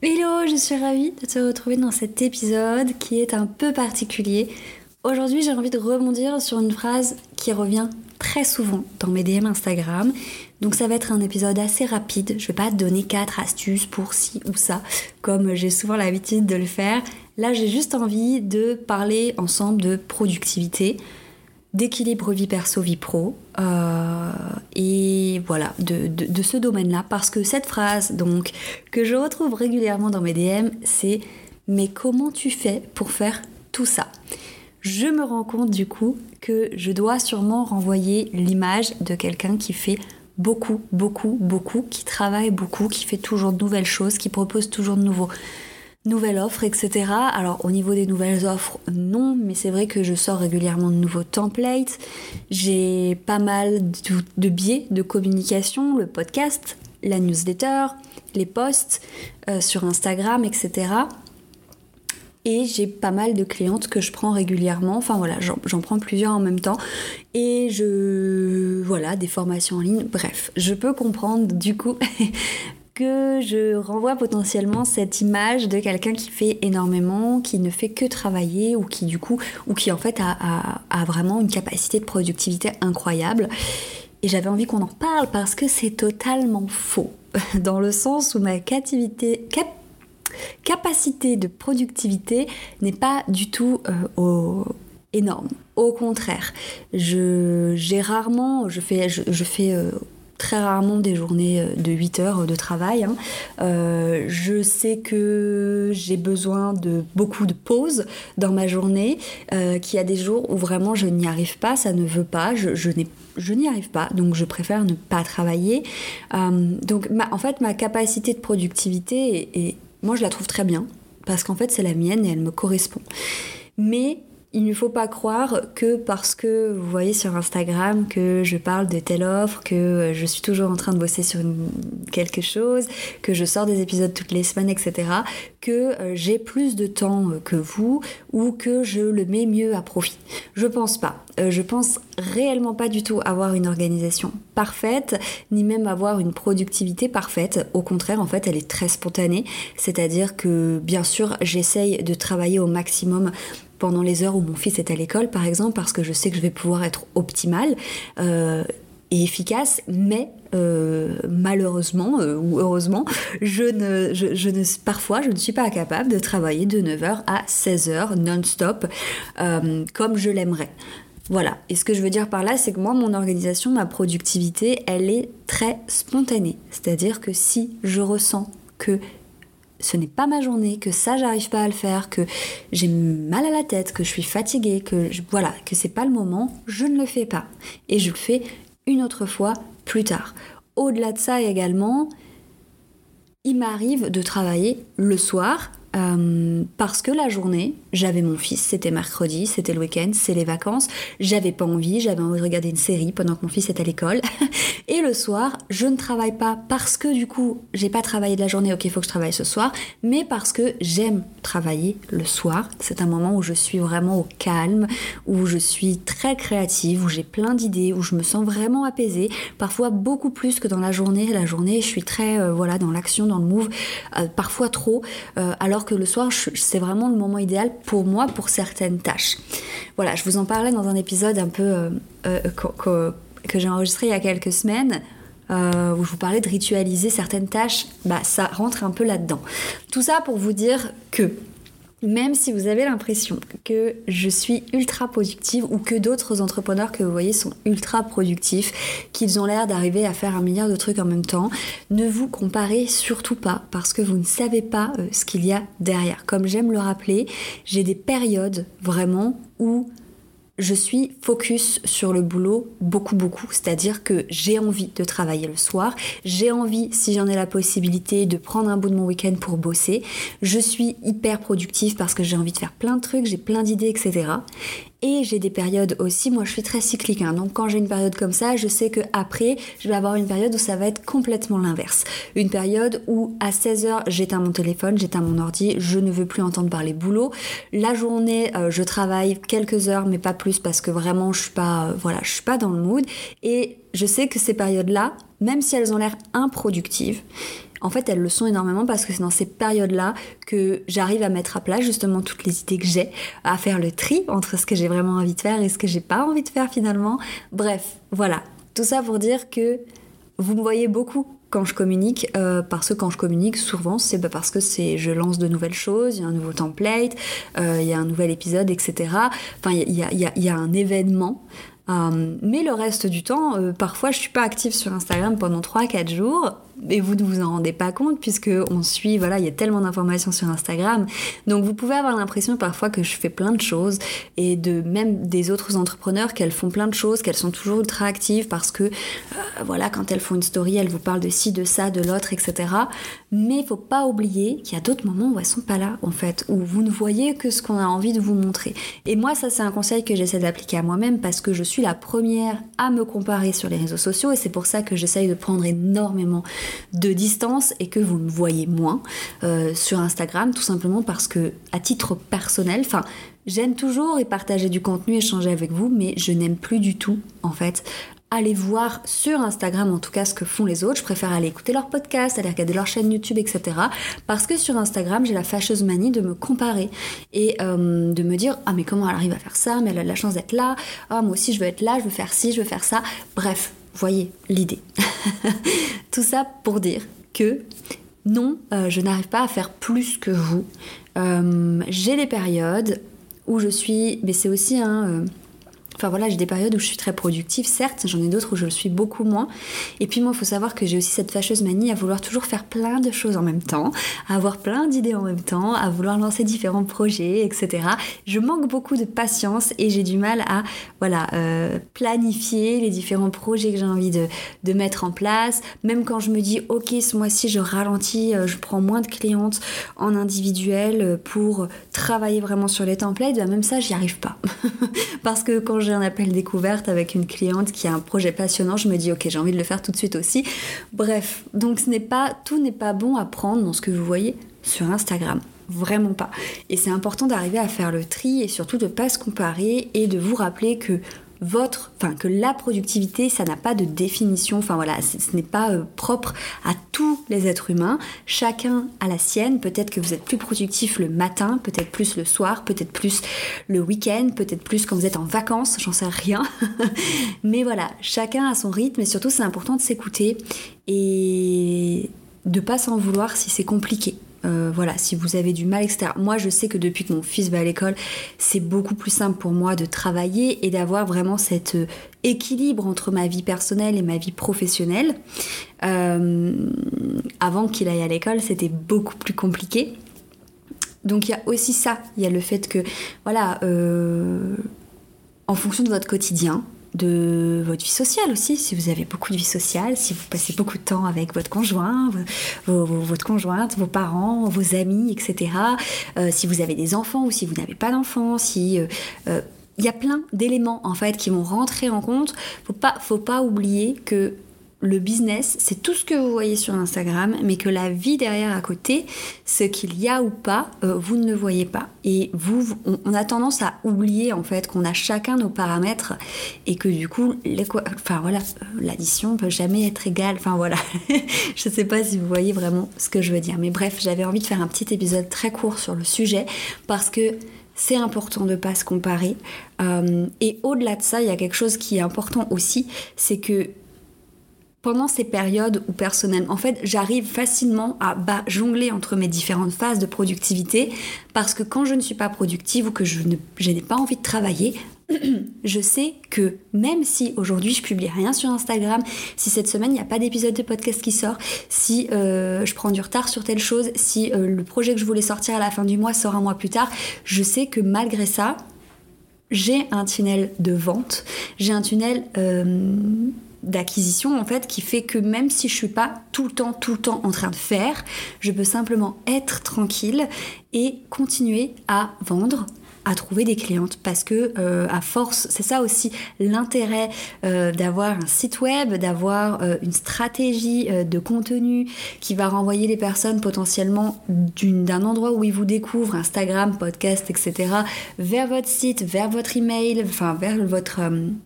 Hello, je suis ravie de te retrouver dans cet épisode qui est un peu particulier. Aujourd'hui, j'ai envie de rebondir sur une phrase qui revient très souvent dans mes DM Instagram. Donc ça va être un épisode assez rapide. Je vais pas te donner quatre astuces pour ci ou ça, comme j'ai souvent l'habitude de le faire. Là, j'ai juste envie de parler ensemble de productivité, d'équilibre vie perso vie pro. Euh, et voilà de, de ce domaine-là. Parce que cette phrase donc que je retrouve régulièrement dans mes DM c'est mais comment tu fais pour faire tout ça? Je me rends compte du coup que je dois sûrement renvoyer l'image de quelqu'un qui fait beaucoup, beaucoup, beaucoup, qui travaille beaucoup, qui fait toujours de nouvelles choses, qui propose toujours de nouveaux nouvelles offres, etc. Alors au niveau des nouvelles offres, non, mais c'est vrai que je sors régulièrement de nouveaux templates. J'ai pas mal de, biais de communication, le podcast, la newsletter, les posts euh, sur Instagram, etc. Et j'ai pas mal de clientes que je prends régulièrement. Enfin voilà, j'en prends plusieurs en même temps. Et je. Voilà, des formations en ligne. Bref, je peux comprendre du coup que je renvoie potentiellement cette image de quelqu'un qui fait énormément, qui ne fait que travailler ou qui du coup, ou qui en fait a, vraiment une capacité de productivité incroyable. Et j'avais envie qu'on en parle parce que c'est totalement faux. Dans le sens où ma capacité, capacité de productivité n'est pas du tout euh, énorme. Au contraire, j'ai rarement, je fais, je, fais euh, très rarement des journées euh, de 8 heures de travail. Hein. je sais que j'ai besoin de beaucoup de pauses dans ma journée, qu'il y a des jours où vraiment je n'y arrive pas, ça ne veut pas, je, n'y arrive pas, donc je préfère ne pas travailler. donc en fait, ma capacité de productivité est moi, je la trouve très bien, parce qu'en fait, c'est la mienne et elle me correspond. Mais il ne faut pas croire que parce que vous voyez sur Instagram que je parle de telle offre, que je suis toujours en train de bosser sur quelque chose, que je sors des épisodes toutes les semaines, etc., que euh, j'ai plus de temps euh, que vous ou que je le mets mieux à profit. Je pense pas. Euh, je pense réellement pas du tout avoir une organisation parfaite, ni même avoir une productivité parfaite. Au contraire, en fait, elle est très spontanée. C'est-à-dire que, bien sûr, j'essaye de travailler au maximum pendant les heures où mon fils est à l'école, par exemple, parce que je sais que je vais pouvoir être optimale euh, et efficace, mais euh, malheureusement euh, ou heureusement, je ne, je, ne, parfois je ne suis pas capable de travailler de 9h à 16h non-stop comme je l'aimerais. Voilà, et ce que je veux dire par là, c'est que moi, mon organisation, ma productivité, elle est très spontanée. C'est-à-dire que si je ressens que ce n'est pas ma journée, que ça j'arrive pas à le faire, que j'ai mal à la tête, que je suis fatiguée, que voilà, que c'est pas le moment, je ne le fais pas et je le fais une autre fois plus tard. Au-delà de ça également, il m'arrive de travailler le soir euh, parce que la journée, j'avais mon fils, c'était mercredi, c'était le week-end, c'est les vacances, j'avais pas envie, j'avais envie de regarder une série pendant que mon fils est à l'école. Et le soir, je ne travaille pas parce que du coup, j'ai pas travaillé de la journée, ok, il faut que je travaille ce soir, mais parce que j'aime travailler le soir. C'est un moment où je suis vraiment au calme, où je suis très créative, où j'ai plein d'idées, où je me sens vraiment apaisée, parfois beaucoup plus que dans la journée. La journée, je suis très, euh, voilà, dans l'action, dans le move, euh, parfois trop, alors que le soir, c'est vraiment le moment idéal pour moi pour certaines tâches. Voilà, je vous en parlais dans un épisode un peu euh, euh, que, j'ai enregistré il y a quelques semaines. Euh, où je vous parlais de ritualiser certaines tâches, bah ça rentre un peu là-dedans. Tout ça pour vous dire que même si vous avez l'impression que je suis ultra productive ou que d'autres entrepreneurs que vous voyez sont ultra productifs, qu'ils ont l'air d'arriver à faire un milliard de trucs en même temps, ne vous comparez surtout pas parce que vous ne savez pas euh, ce qu'il y a derrière. Comme j'aime le rappeler, j'ai des périodes vraiment où je suis focus sur le boulot beaucoup beaucoup, c'est-à-dire que j'ai envie de travailler le soir, j'ai envie si j'en ai la possibilité de prendre un bout de mon week-end pour bosser, je suis hyper productive parce que j'ai envie de faire plein de trucs, j'ai plein d'idées, etc. Et j'ai des périodes aussi, moi je suis très cyclique, hein. donc quand j'ai une période comme ça, je sais que après je vais avoir une période où ça va être complètement l'inverse. Une période où à 16h j'éteins mon téléphone, j'éteins mon ordi, je ne veux plus entendre parler boulot. La journée, euh, je travaille quelques heures, mais pas plus parce que vraiment je suis pas, euh, voilà, je suis pas dans le mood. Et je sais que ces périodes-là, même si elles ont l'air improductives, en fait, elles le sont énormément parce que c'est dans ces périodes-là que j'arrive à mettre à plat justement toutes les idées que j'ai, à faire le tri entre ce que j'ai vraiment envie de faire et ce que j'ai pas envie de faire finalement. Bref, voilà. Tout ça pour dire que vous me voyez beaucoup quand je communique, euh, parce que quand je communique, souvent, c'est parce que c'est, je lance de nouvelles choses, il y a un nouveau template, euh, il y a un nouvel épisode, etc. Enfin, il y a, un événement. Euh, mais le reste du temps, parfois, je suis pas active sur Instagram pendant 3-4 jours et vous ne vous en rendez pas compte puisque on suit, voilà, il y a tellement d'informations sur Instagram. Donc vous pouvez avoir l'impression parfois que je fais plein de choses et de même des autres entrepreneurs qu'elles font plein de choses, qu'elles sont toujours ultra actives parce que, euh, voilà, quand elles font une story, elles vous parlent de ci, de ça, de l'autre, etc. Mais il faut pas oublier qu'il y a d'autres moments où elles sont pas là, en fait, où vous ne voyez que ce qu'on a envie de vous montrer. Et moi, ça, c'est un conseil que j'essaie d'appliquer à moi-même parce que je suis la première à me comparer sur les réseaux sociaux et c'est pour ça que j'essaye de prendre énormément de distance et que vous me voyez moins euh, sur Instagram, tout simplement parce que, à titre personnel, enfin, j'aime toujours et partager du contenu, échanger avec vous, mais je n'aime plus du tout, en fait, aller voir sur Instagram en tout cas ce que font les autres. Je préfère aller écouter leurs podcasts, aller regarder leur chaîne YouTube, etc. Parce que sur Instagram, j'ai la fâcheuse manie de me comparer et euh, de me dire ah mais comment elle arrive à faire ça, mais elle a la chance d'être là, ah moi aussi je veux être là, je veux faire ci, je veux faire ça. Bref, voyez l'idée. Tout ça pour dire que non, euh, je n'arrive pas à faire plus que vous. Euh, j'ai des périodes où je suis, mais c'est aussi un... Enfin voilà, j'ai des périodes où je suis très productive, certes, j'en ai d'autres où je le suis beaucoup moins. Et puis moi, il faut savoir que j'ai aussi cette fâcheuse manie à vouloir toujours faire plein de choses en même temps, à avoir plein d'idées en même temps, à vouloir lancer différents projets, etc. Je manque beaucoup de patience et j'ai du mal à voilà euh, planifier les différents projets que j'ai envie de, de, mettre en place. Même quand je me dis ok, ce mois-ci je ralentis, euh, je prends moins de clientes en individuel euh, pour travailler vraiment sur les templates, bah, même ça, j'y arrive pas. Parce que quand un appel découverte avec une cliente qui a un projet passionnant, je me dis ok j'ai envie de le faire tout de suite aussi. Bref, donc ce n'est pas tout n'est pas bon à prendre dans ce que vous voyez sur Instagram. Vraiment pas. Et c'est important d'arriver à faire le tri et surtout de pas se comparer et de vous rappeler que votre, enfin que la productivité, ça n'a pas de définition, enfin voilà, ce n'est pas euh, propre à tous les êtres humains. Chacun a la sienne. Peut-être que vous êtes plus productif le matin, peut-être plus le soir, peut-être plus le week-end, peut-être plus quand vous êtes en vacances, j'en sais rien. Mais voilà, chacun a son rythme et surtout c'est important de s'écouter et de pas s'en vouloir si c'est compliqué. Euh, voilà, si vous avez du mal, etc. Moi, je sais que depuis que mon fils va à l'école, c'est beaucoup plus simple pour moi de travailler et d'avoir vraiment cet euh, équilibre entre ma vie personnelle et ma vie professionnelle. Euh, avant qu'il aille à l'école, c'était beaucoup plus compliqué. Donc il y a aussi ça, il y a le fait que, voilà, en fonction de votre quotidien, de votre vie sociale aussi, si vous avez beaucoup de vie sociale, si vous passez beaucoup de temps avec votre conjoint, votre conjointe, vos parents, vos amis, etc. Euh, si vous avez des enfants ou si vous n'avez pas d'enfants, si euh, euh, il y a plein d'éléments en fait qui vont rentrer en compte. Faut pas, faut pas oublier que le business, c'est tout ce que vous voyez sur Instagram, mais que la vie derrière à côté, ce qu'il y a ou pas, euh, vous ne le voyez pas. Et vous, on, a tendance à oublier en fait qu'on a chacun nos paramètres et que du coup, enfin voilà, euh, l'addition peut jamais être égale. Enfin voilà, je sais pas si vous voyez vraiment ce que je veux dire. Mais bref, j'avais envie de faire un petit épisode très court sur le sujet parce que c'est important de ne pas se comparer. Euh, et au-delà de ça, il y a quelque chose qui est important aussi, c'est que pendant ces périodes où personnellement, en fait, j'arrive facilement à bah, jongler entre mes différentes phases de productivité parce que quand je ne suis pas productive ou que je n'ai pas envie de travailler, je sais que même si aujourd'hui je publie rien sur Instagram, si cette semaine il n'y a pas d'épisode de podcast qui sort, si euh, je prends du retard sur telle chose, si euh, le projet que je voulais sortir à la fin du mois sort un mois plus tard, je sais que malgré ça, j'ai un tunnel de vente, j'ai un tunnel euh, d'acquisition en fait qui fait que même si je suis pas tout le temps tout le temps en train de faire, je peux simplement être tranquille et continuer à vendre à trouver des clientes parce que euh, à force, c'est ça aussi l'intérêt euh, d'avoir un site web, d'avoir euh, une stratégie de contenu qui va renvoyer les personnes potentiellement d'un endroit où ils vous découvrent, Instagram, podcast, etc., vers votre site, vers votre email, enfin vers votre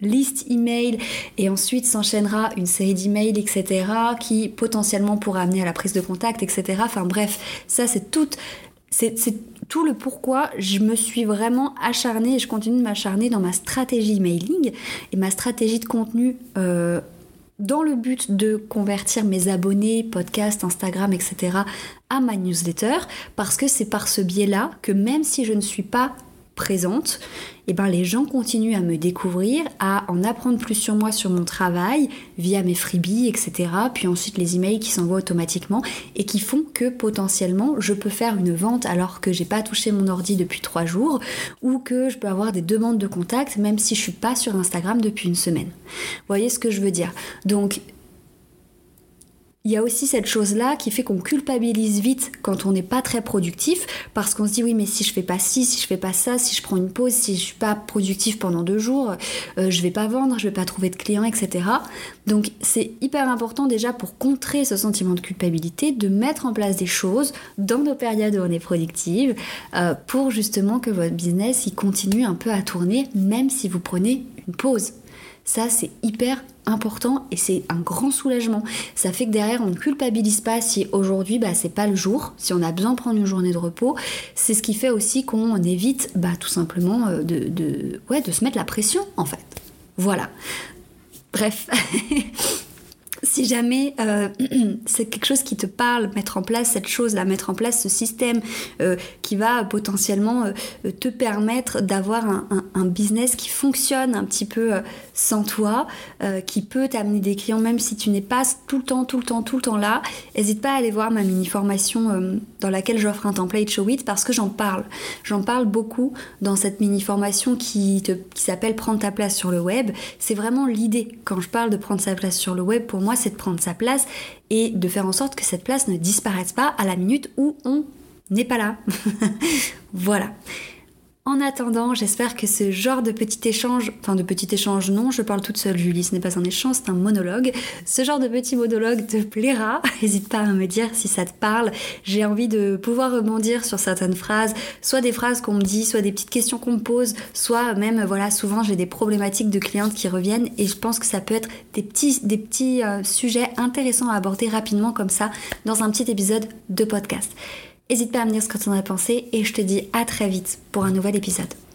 liste email, et ensuite s'enchaînera une série d'emails, etc., qui potentiellement pourra amener à la prise de contact, etc. Enfin bref, ça c'est tout, c'est tout le pourquoi je me suis vraiment acharnée et je continue de m'acharner dans ma stratégie mailing et ma stratégie de contenu euh, dans le but de convertir mes abonnés, podcasts, Instagram, etc. à ma newsletter parce que c'est par ce biais-là que même si je ne suis pas présente, eh ben les gens continuent à me découvrir, à en apprendre plus sur moi, sur mon travail, via mes freebies, etc. Puis ensuite les emails qui s'envoient automatiquement et qui font que potentiellement je peux faire une vente alors que j'ai pas touché mon ordi depuis trois jours ou que je peux avoir des demandes de contact même si je suis pas sur Instagram depuis une semaine. Vous voyez ce que je veux dire? Donc il y a aussi cette chose-là qui fait qu'on culpabilise vite quand on n'est pas très productif parce qu'on se dit oui mais si je fais pas ci, si je fais pas ça, si je prends une pause, si je suis pas productif pendant deux jours, euh, je vais pas vendre, je vais pas trouver de clients, etc. Donc c'est hyper important déjà pour contrer ce sentiment de culpabilité de mettre en place des choses dans nos périodes où on est productive euh, pour justement que votre business il continue un peu à tourner même si vous prenez une pause. Ça, c'est hyper important et c'est un grand soulagement. Ça fait que derrière, on ne culpabilise pas si aujourd'hui, bah, c'est pas le jour, si on a besoin de prendre une journée de repos. C'est ce qui fait aussi qu'on évite, bah, tout simplement, euh, de, ouais, de se mettre la pression, en fait. Voilà. Bref. si jamais euh, c'est quelque chose qui te parle, mettre en place cette chose-là, mettre en place ce système euh, qui va potentiellement euh, te permettre d'avoir un, business qui fonctionne un petit peu sans toi, qui peut t'amener des clients même si tu n'es pas tout le temps, tout le temps, tout le temps là, n'hésite pas à aller voir ma mini-formation dans laquelle j'offre un template Show It parce que j'en parle. J'en parle beaucoup dans cette mini-formation qui, qui s'appelle Prendre ta place sur le web. C'est vraiment l'idée. Quand je parle de prendre sa place sur le web, pour moi, c'est de prendre sa place et de faire en sorte que cette place ne disparaisse pas à la minute où on n'est pas là. voilà. En attendant, j'espère que ce genre de petit échange, enfin de petit échange non, je parle toute seule Julie, ce n'est pas un échange, c'est un monologue. Ce genre de petit monologue te plaira, n'hésite pas à me dire si ça te parle. J'ai envie de pouvoir rebondir sur certaines phrases, soit des phrases qu'on me dit, soit des petites questions qu'on me pose, soit même, voilà, souvent j'ai des problématiques de clientes qui reviennent et je pense que ça peut être des petits, euh, sujets intéressants à aborder rapidement comme ça dans un petit épisode de podcast. N'hésite pas à me dire ce que tu en as pensé et je te dis à très vite pour un nouvel épisode.